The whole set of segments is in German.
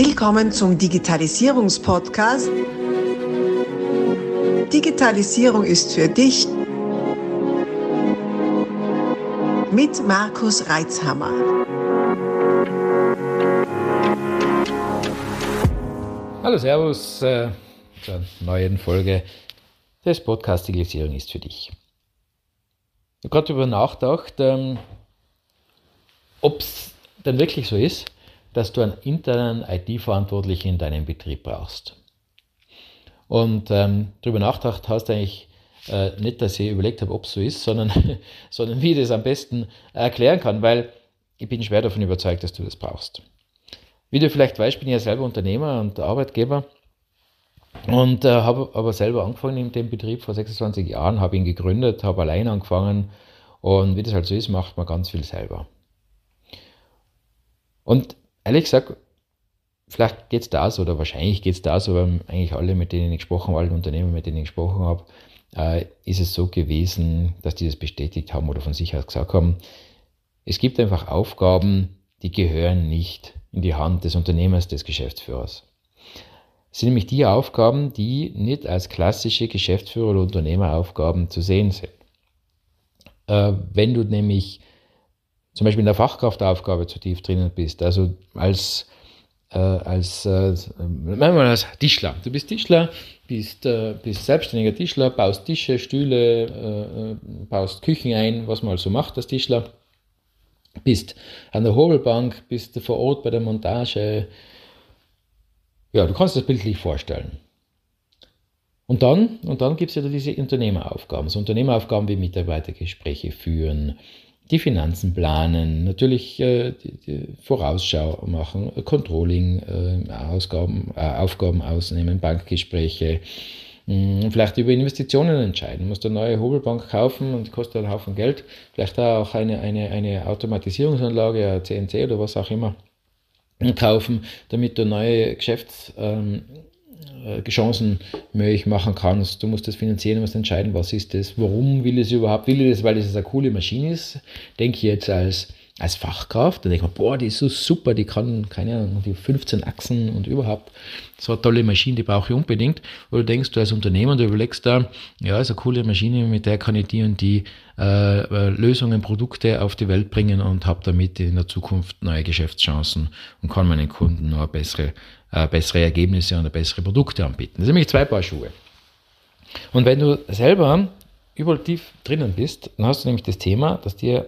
Willkommen zum Digitalisierungspodcast. Digitalisierung ist für dich mit Markus Reitzhammer. Hallo, Servus äh, zur neuen Folge des Podcasts Digitalisierung ist für dich. Ich habe gerade darüber nachgedacht, ähm, ob es denn wirklich so ist, dass du einen internen IT-Verantwortlichen in deinem Betrieb brauchst. Und ähm, darüber nachgedacht hast du eigentlich äh, nicht, dass ich überlegt habe, ob es so ist, sondern, sondern wie ich das am besten erklären kann, weil ich bin schwer davon überzeugt, dass du das brauchst. Wie du vielleicht weißt, bin ich ja selber Unternehmer und Arbeitgeber und äh, habe aber selber angefangen in dem Betrieb vor 26 Jahren, habe ihn gegründet, habe allein angefangen und wie das halt so ist, macht man ganz viel selber. Und ehrlich gesagt, vielleicht geht es da so, oder wahrscheinlich geht es da so, weil eigentlich alle, mit denen ich gesprochen habe, alle Unternehmen, mit denen ich gesprochen habe, äh, ist es so gewesen, dass die das bestätigt haben oder von sich aus gesagt haben, es gibt einfach Aufgaben, die gehören nicht in die Hand des Unternehmers, des Geschäftsführers. Es sind nämlich die Aufgaben, die nicht als klassische Geschäftsführer- oder Unternehmeraufgaben zu sehen sind. Äh, wenn du nämlich zum Beispiel in der Fachkraftaufgabe zu tief drinnen bist, also als, äh, als, äh, manchmal als Tischler. Du bist Tischler, bist, äh, bist selbstständiger Tischler, baust Tische, Stühle, äh, äh, baust Küchen ein, was man also macht als Tischler. Bist an der Hobelbank, bist vor Ort bei der Montage. Ja, du kannst das bildlich vorstellen. Und dann, und dann gibt es ja diese Unternehmeraufgaben. So Unternehmeraufgaben wie Mitarbeitergespräche führen, die Finanzen planen, natürlich äh, die, die Vorausschau machen, Controlling, äh, Ausgaben, äh, Aufgaben ausnehmen, Bankgespräche, mh, hm, vielleicht über Investitionen entscheiden. Du musst eine neue Hobelbank kaufen und kostet einen Haufen Geld. Vielleicht auch eine, eine, eine Automatisierungsanlage, eine CNC oder was auch immer kaufen, damit du neue Geschäfts, ähm, äh, Chancen möglich machen kannst. Du musst das finanzieren, musst entscheiden, was ist das, warum will ich es überhaupt, will ich das, weil es eine coole Maschine ist, denke jetzt als, als Fachkraft, dann denke ich mir, boah, die ist so super, die kann, keine Ahnung, die 15 Achsen und überhaupt, so eine tolle Maschine, die brauche ich unbedingt. Oder denkst du als Unternehmer, du überlegst da, ja, ist eine coole Maschine, mit der kann ich die und die äh, äh Lösungen, Produkte auf die Welt bringen und habe damit in der Zukunft neue Geschäftschancen und kann meinen Kunden noch bessere äh, bessere Ergebnisse und bessere Produkte anbieten. Das sind nämlich zwei Paar Schuhe. Und wenn du selber überall tief drinnen bist, dann hast du nämlich das Thema, dass dir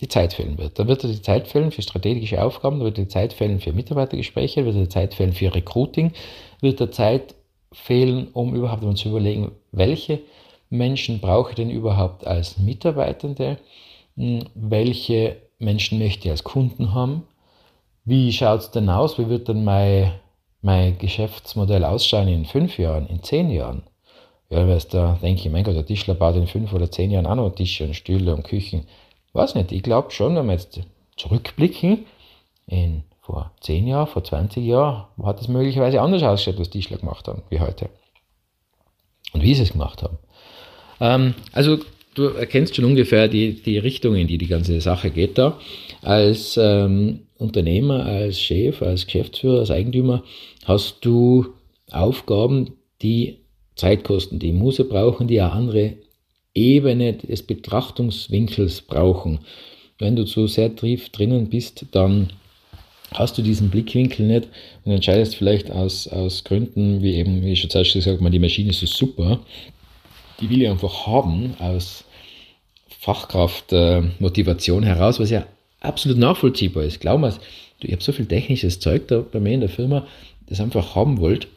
die Zeit fehlen wird. Dann wird dir die Zeit fehlen für strategische Aufgaben, dann wird dir die Zeit fehlen für Mitarbeitergespräche, wird dir die Zeit fehlen für Recruiting, wird dir Zeit fehlen, um überhaupt mal zu überlegen, welche Menschen brauche ich denn überhaupt als Mitarbeitende, hm, welche Menschen möchte ich als Kunden haben, wie schaut es denn aus? Wie wird denn mein, mein Geschäftsmodell ausschauen in fünf Jahren, in zehn Jahren? Ja, weißt da denke ich, mein Gott, der Tischler baut in fünf oder zehn Jahren auch noch Tische und Stühle und Küchen. Weiß nicht, ich glaube schon, wenn wir jetzt zurückblicken, in vor zehn Jahren, vor 20 Jahren, hat es möglicherweise anders ausgeschaut, was Tischler gemacht haben, wie heute. Und wie sie es gemacht haben. Ähm, also du erkennst schon ungefähr die, die Richtung, in die die ganze Sache geht da. Als ähm, Unternehmer, als Chef, als Geschäftsführer, als Eigentümer hast du Aufgaben, die Zeit kosten, die Muse brauchen, die eine andere Ebene des Betrachtungswinkels brauchen. Wenn du zu sehr tief drinnen bist, dann hast du diesen Blickwinkel nicht und entscheidest vielleicht aus, aus Gründen, wie eben, wie ich schon zuerst gesagt habe, die Maschine ist so super, die will ich einfach haben, aus Fachkraftmotivation äh, heraus, was ja absolut nachvollziehbar ist. Glaub mir, ich habe so viel technisches Zeug da bei mir in der Firma, das einfach haben wollt.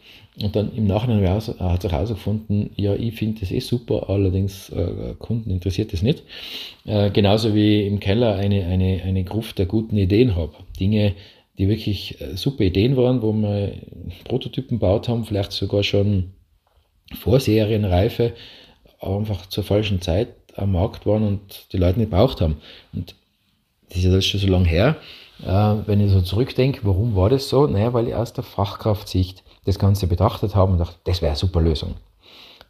Und dann im Nachhinein hat sich herausgefunden, ja, ich finde das eh super, allerdings äh, Kunden interessiert das nicht. Äh, genauso wie im Keller eine, eine, eine Gruft der guten Ideen habe. Dinge, die wirklich äh, super Ideen waren, wo wir Prototypen gebaut haben, vielleicht sogar schon vor Serienreife, aber einfach zur falschen Zeit am Markt waren und die Leute nicht braucht haben. Und das ist ja schon so lange her. Äh, wenn ich so zurückdenke, warum war das so? Naja, weil ich aus der Fachkraftsicht das Ganze betrachtet habe und dachte, das wäre eine super Lösung.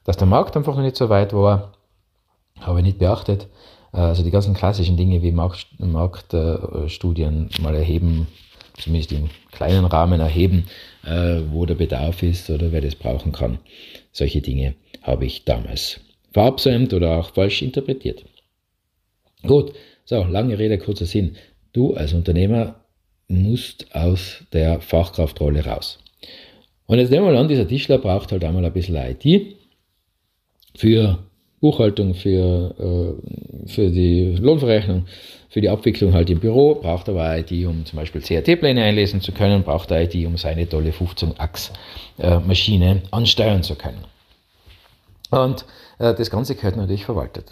Dass der Markt einfach noch nicht so weit war, habe ich nicht beachtet. Äh, also die ganzen klassischen Dinge wie Markt, Marktstudien mal erheben, zumindest im kleinen Rahmen erheben, äh, wo der Bedarf ist oder wer das brauchen kann. Solche Dinge habe ich damals verabsäumt oder auch falsch interpretiert. Gut, so, lange Rede, kurzer Sinn. Du als Unternehmer musst aus der Fachkraftrolle raus. Und jetzt nehmen wir mal an, dieser Tischler braucht halt einmal ein bisschen IT für Buchhaltung, für, äh, für die Lohnverrechnung, für die Abwicklung halt im Büro, braucht aber IT, um zum Beispiel CAT-Pläne einlesen zu können, braucht IT, um seine tolle 15-Achs-Maschine ansteuern zu können. Und äh, das Ganze gehört natürlich verwaltet.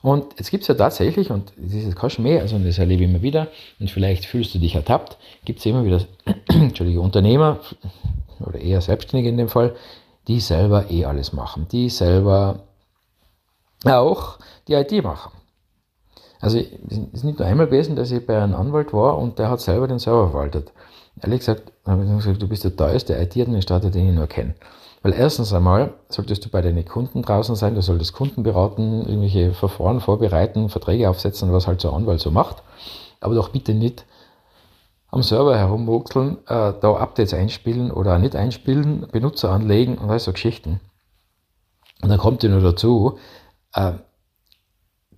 Und jetzt gibt es ja tatsächlich, und das ist kein Schmäh, also das erlebe ich immer wieder, und vielleicht fühlst du dich ertappt, gibt es immer wieder Entschuldige, Unternehmer oder eher Selbstständige in dem Fall, die selber eh alles machen, die selber auch die IT machen. Also es ist nicht nur einmal gewesen, dass ich bei einem Anwalt war und der hat selber den Server verwaltet. Ehrlich gesagt, habe ich gesagt, du bist der teuerste IT-Administrator, den ich nur kenne. Weil erstens einmal solltest du bei deinen Kunden draußen sein, du solltest Kunden beraten, irgendwelche Verfahren vorbereiten, Verträge aufsetzen, was halt so ein Anwalt so macht. Aber doch bitte nicht am Server herumwuchseln, äh, da Updates einspielen oder nicht einspielen, Benutzer anlegen und all so Geschichten. Und dann kommt ja nur dazu, äh,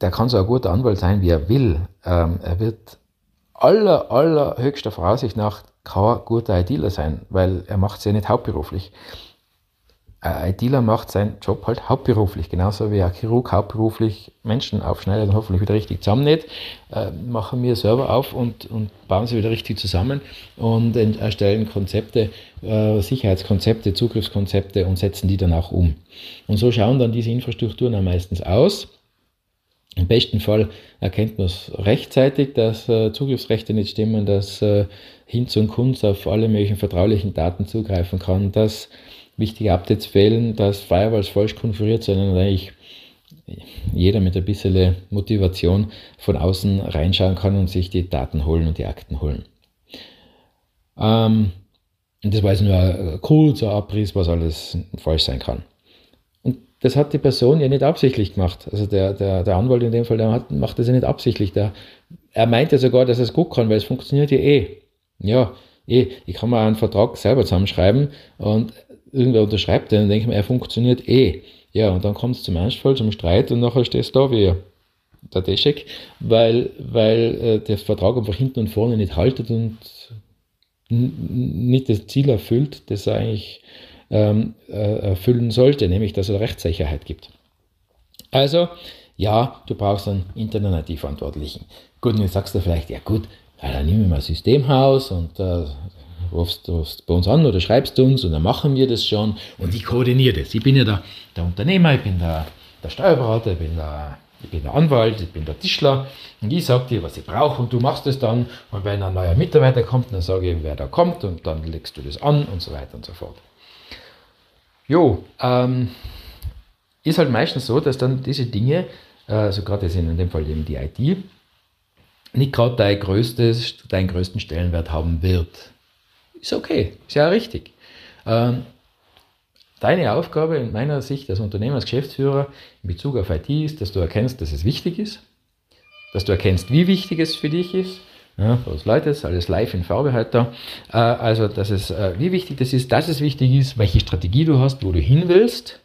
der kann so ein guter Anwalt sein, wie er will. Ähm, er wird aller, allerhöchster Voraussicht nach kein guter ITler sein, weil er macht es ja nicht hauptberuflich ein ITler macht seinen Job halt hauptberuflich, genauso wie ein Chirurg hauptberuflich Menschen aufschneidet und hoffentlich wieder richtig zusammennäht, äh, machen wir Server auf und, und bauen sie wieder richtig zusammen und erstellen Konzepte, äh, Sicherheitskonzepte, Zugriffskonzepte und setzen die dann auch um. Und so schauen dann diese Infrastrukturen am meistens aus. Im besten Fall erkennt man es rechtzeitig, dass äh, Zugriffsrechte nicht stimmen, dass äh, Hinz und Kunst auf alle möglichen vertraulichen Daten zugreifen kann, dass wichtige Updates fehlen, dass Firewalls falsch konfiguriert sind und eigentlich jeder mit ein bisschen Motivation von außen reinschauen kann und sich die Daten holen und die Akten holen. Ähm, das war jetzt nur ein kurzer Abriss, was alles falsch sein kann. Und das hat die Person ja nicht absichtlich gemacht. Also der, der, der Anwalt in dem Fall, der hat, macht das ja nicht absichtlich. Der, er meinte sogar, dass es gut kann, weil es funktioniert ja eh. Ja, eh. Ich kann mir einen Vertrag selber zusammenschreiben und irgendwer unterschreibt den, denke ich mir, er funktioniert eh. Ja, und dann kommt es zum Ernstfall, zum Streit und nachher stehst du da wie der Deschek, weil, weil äh, der Vertrag einfach hinten und vorne nicht haltet und nicht das Ziel erfüllt, das er eigentlich ähm, äh, erfüllen sollte, nämlich dass er Rechtssicherheit gibt. Also, ja, du brauchst einen internen IT-Verantwortlichen. Gut, und jetzt sagst du vielleicht, ja gut, dann nehmen wir mal Systemhaus und äh, rufst, rufst bei uns an oder schreibst du uns und dann machen wir das schon und ich koordiniere das. Ich bin ja der, der Unternehmer, ich bin der, der Steuerberater, ich bin der, ich bin der Anwalt, ich bin der Tischler und ich sage dir, was ich brauche und du machst es dann. Und wenn ein neuer Mitarbeiter kommt, dann sage ich, wer da kommt und dann legst du das an und so weiter und so fort. Jo, ähm, ist halt meistens so, dass dann diese Dinge, also gerade in dem Fall eben die IT, nicht gerade dein, größtes, deinen größten Stellenwert haben wird. Ist okay, ist ja richtig. Ähm, deine Aufgabe in meiner Sicht als Unternehmer, als Geschäftsführer in Bezug auf IT ist, dass du erkennst, dass es wichtig ist, dass du erkennst, wie wichtig es für dich ist. Ja, was Leute, ist alles live in Farbe heute da. Äh, also, dass es, äh, wie wichtig das ist, dass es wichtig ist, welche Strategie du hast, wo du hin willst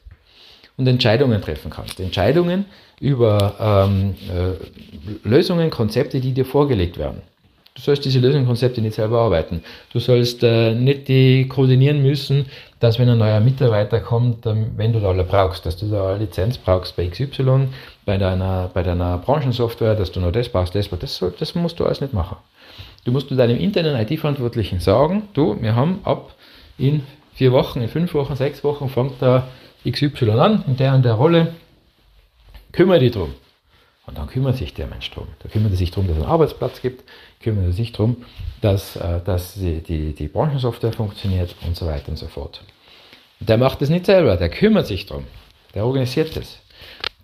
und Entscheidungen treffen kannst. Entscheidungen über ähm, äh, Lösungen, Konzepte, die dir vorgelegt werden. Du sollst diese Lösungskonzepte nicht selber arbeiten. Du sollst äh, nicht die koordinieren müssen, dass wenn ein neuer Mitarbeiter kommt, ähm, wenn du da alle brauchst, dass du da eine Lizenz brauchst bei XY, bei deiner, bei deiner Branchensoftware, dass du noch das brauchst, das, das, das musst du alles nicht machen. Du musst du deinem internen IT-Verantwortlichen sagen, du, wir haben ab in vier Wochen, in fünf Wochen, sechs Wochen fängt da XY an, in der und der Rolle, kümmere dich drum. Und dann kümmert sich der Mensch drum. Da kümmert er sich darum, dass es einen Arbeitsplatz gibt, kümmert er sich darum, dass, äh, dass die, die, die Branchensoftware funktioniert und so weiter und so fort. Der macht das nicht selber, der kümmert sich darum. Der organisiert das.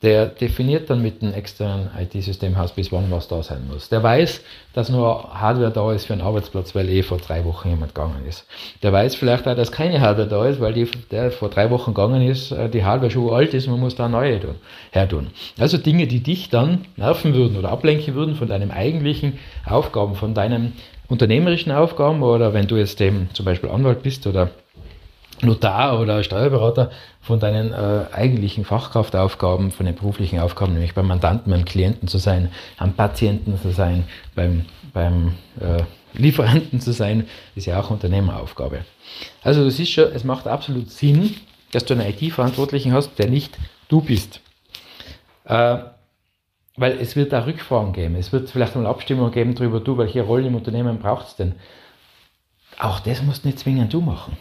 Der definiert dann mit dem externen IT-Systemhaus, bis wann was da sein muss. Der weiß, dass nur Hardware da ist für einen Arbeitsplatz, weil eh vor drei Wochen jemand gegangen ist. Der weiß vielleicht auch, dass keine Hardware da ist, weil die, der vor drei Wochen gegangen ist, äh, die Hardware schon alt ist, man muss da neue tun, hertun. Also Dinge, die dich dann nerven würden oder ablenken würden von deinem eigentlichen Aufgaben, von deinem unternehmerischen Aufgaben oder wenn du jetzt eben zum Beispiel Anwalt bist oder Notar oder Steuerberater von deinen äh, eigentlichen Fachkraftaufgaben, von den beruflichen Aufgaben, nämlich beim Mandanten, beim Klienten zu sein, am Patienten zu sein, beim, beim äh, Lieferanten zu sein, ist ja auch Unternehmeraufgabe. Also du siehst schon, es macht absolut Sinn, dass du einen IT-Verantwortlichen hast, der nicht du bist. Äh, weil es wird da Rückfragen geben, es wird vielleicht mal Abstimmungen geben darüber, du, welche Rolle im Unternehmen braucht es denn? Auch das musst nicht zwingend du machen.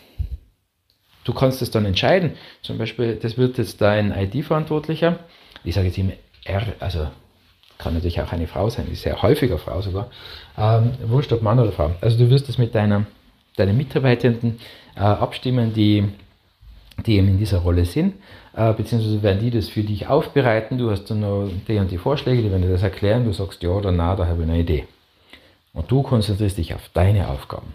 Du kannst es dann entscheiden. Zum Beispiel, das wird jetzt dein IT-Verantwortlicher. Ich sage jetzt immer R, also kann natürlich auch eine Frau sein, ist sehr häufiger Frau sogar. Ähm, wurscht ob Mann oder Frau. Also du wirst es mit deiner, deinen Mitarbeitenden äh, abstimmen, die, die eben in dieser Rolle sind, äh, beziehungsweise werden die das für dich aufbereiten. Du hast dann noch die und die Vorschläge, die werden dir das erklären. Du sagst ja oder na, da habe ich eine Idee. Und du konzentrierst dich auf deine Aufgaben.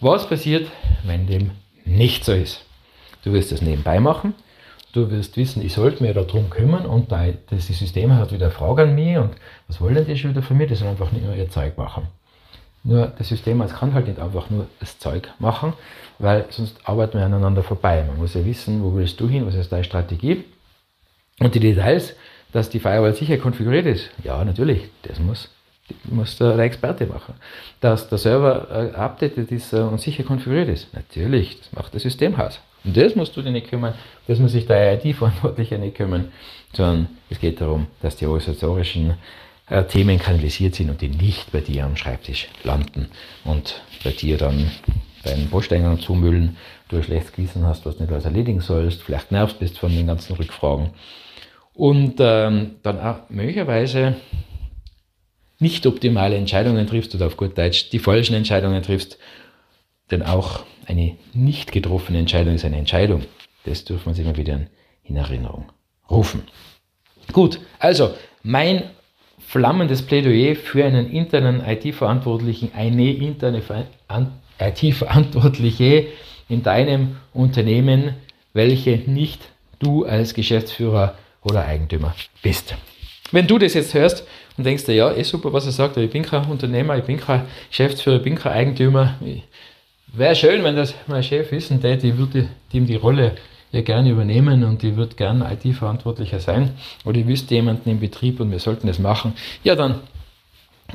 Was passiert, wenn dem nicht so ist. Du wirst das nebenbei machen. Du wirst wissen, ich sollte mir darum kümmern und das System hat wieder Fragen an mich und was wollen die schon wieder von mir? Die sollen einfach nicht nur ihr Zeug machen. Nur das System als kann halt nicht einfach nur das Zeug machen, weil sonst arbeiten wir aneinander vorbei. Man muss ja wissen, wo willst du hin, was ist deine Strategie und die Details, dass die Firewall sicher konfiguriert ist. Ja, natürlich, das muss muss der Experte machen. Dass der Server äh, updated ist äh, und sicher konfiguriert ist. Natürlich, das macht das Systemhaus. Und das musst du dir nicht kümmern, das muss sich der IT-Verantwortliche nicht kümmern, sondern es geht darum, dass die organisatorischen äh, Themen kanalisiert sind und die nicht bei dir am Schreibtisch landen und bei dir dann deinen Posteingang zumüllen, du ein schlechtes Gewissen hast, was du nicht alles erledigen sollst, vielleicht nervst bist von den ganzen Rückfragen und ähm, dann auch möglicherweise nicht optimale Entscheidungen triffst oder auf gut Deutsch die falschen Entscheidungen triffst. Denn auch eine nicht getroffene Entscheidung ist eine Entscheidung. Das dürfen wir uns immer wieder in Erinnerung rufen. Gut, also mein flammendes Plädoyer für einen internen IT-Verantwortlichen, eine interne IT-Verantwortliche in deinem Unternehmen, welche nicht du als Geschäftsführer oder Eigentümer bist. Wenn du das jetzt hörst und denkst dir, ja, eh super, was er sagt, ich bin kein Unternehmer, ich bin kein Geschäftsführer, ich bin kein Eigentümer. Wäre schön, wenn das mein Chef wissen täte, ich würde ihm die Rolle ja gerne übernehmen und ich würde gerne IT-Verantwortlicher sein oder ich wüsste jemanden im Betrieb und wir sollten das machen. Ja, dann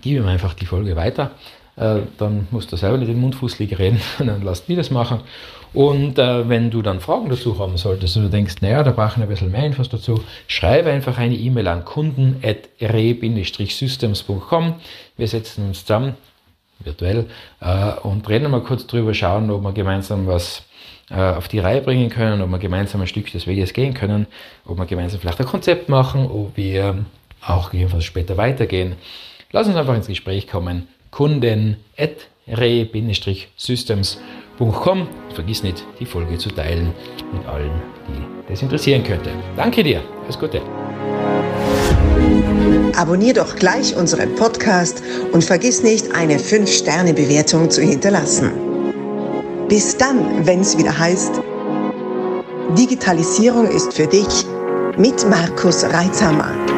gib ihm einfach die Folge weiter. Äh, dann musst du selber nicht den Mund fußlig reden, dann lass die das machen. Und äh, wenn du dann Fragen dazu haben solltest und du denkst, naja, da brauchen ein bisschen mehr Infos dazu, schreibe einfach eine E-Mail an kunden.re-systems.com. Wir setzen uns zusammen, virtuell, äh, und reden mal kurz drüber, schauen, ob wir gemeinsam was äh, auf die Reihe bringen können, ob wir gemeinsam ein Stück des Weges gehen können, ob wir gemeinsam vielleicht ein Konzept machen, ob wir auch jedenfalls später weitergehen. Lass uns einfach ins Gespräch kommen. Kunden.re-systems.com www.ecom. Vergiss nicht, die Folge zu teilen mit allen, die das interessieren könnte. Danke dir. Alles Gute. Abonnier doch gleich unseren Podcast und vergiss nicht, eine 5-Sterne-Bewertung zu hinterlassen. Bis dann, wenn es wieder heißt, Digitalisierung ist für dich mit Markus Reitzhammer.